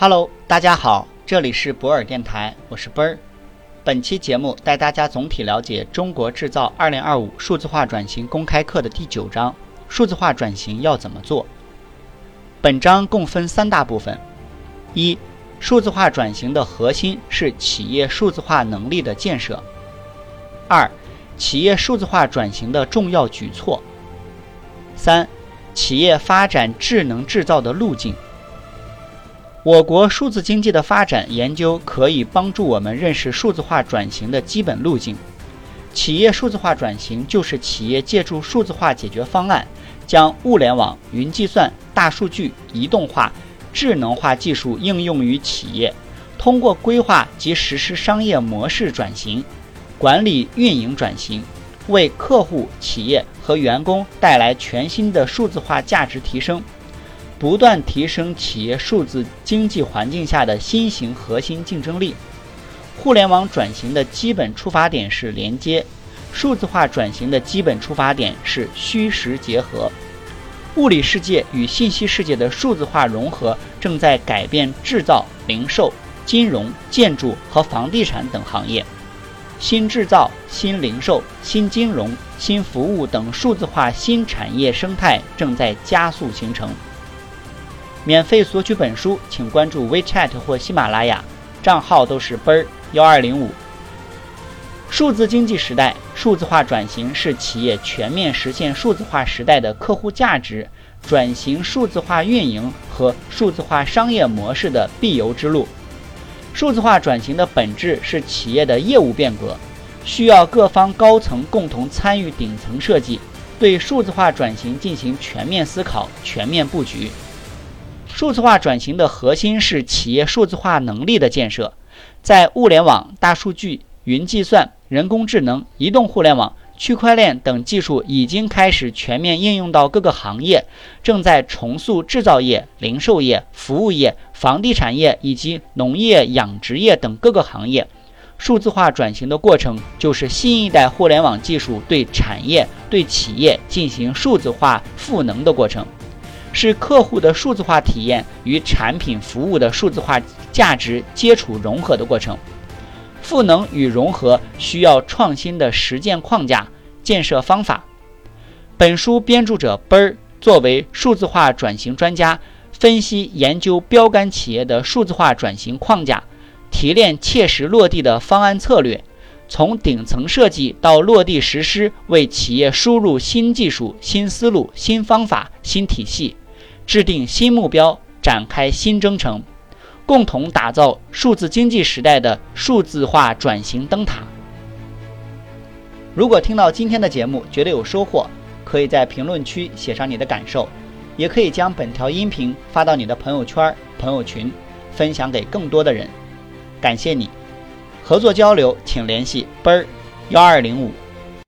Hello，大家好，这里是博尔电台，我是奔儿。本期节目带大家总体了解《中国制造2025数字化转型公开课》的第九章：数字化转型要怎么做？本章共分三大部分：一、数字化转型的核心是企业数字化能力的建设；二、企业数字化转型的重要举措；三、企业发展智能制造的路径。我国数字经济的发展研究可以帮助我们认识数字化转型的基本路径。企业数字化转型就是企业借助数字化解决方案，将物联网、云计算、大数据、移动化、智能化技术应用于企业，通过规划及实施商业模式转型、管理运营转型，为客户、企业和员工带来全新的数字化价值提升。不断提升企业数字经济环境下的新型核心竞争力。互联网转型的基本出发点是连接，数字化转型的基本出发点是虚实结合。物理世界与信息世界的数字化融合正在改变制造、零售、金融、建筑和房地产等行业。新制造、新零售、新金融、新服务等数字化新产业生态正在加速形成。免费索取本书，请关注 WeChat 或喜马拉雅，账号都是奔儿幺二零五。数字经济时代，数字化转型是企业全面实现数字化时代的客户价值转型、数字化运营和数字化商业模式的必由之路。数字化转型的本质是企业的业务变革，需要各方高层共同参与顶层设计，对数字化转型进行全面思考、全面布局。数字化转型的核心是企业数字化能力的建设，在物联网、大数据、云计算、人工智能、移动互联网、区块链等技术已经开始全面应用到各个行业，正在重塑制造业、零售业、服务业、房地产业以及农业、养殖业等各个行业。数字化转型的过程，就是新一代互联网技术对产业、对企业进行数字化赋能的过程。是客户的数字化体验与产品服务的数字化价值接触融合的过程，赋能与融合需要创新的实践框架、建设方法。本书编著者奔儿作为数字化转型专家，分析研究标杆企业的数字化转型框架，提炼切实落地的方案策略，从顶层设计到落地实施，为企业输入新技术、新思路、新方法、新体系。制定新目标，展开新征程，共同打造数字经济时代的数字化转型灯塔。如果听到今天的节目觉得有收获，可以在评论区写上你的感受，也可以将本条音频发到你的朋友圈、朋友群，分享给更多的人。感谢你，合作交流请联系奔儿幺二零五。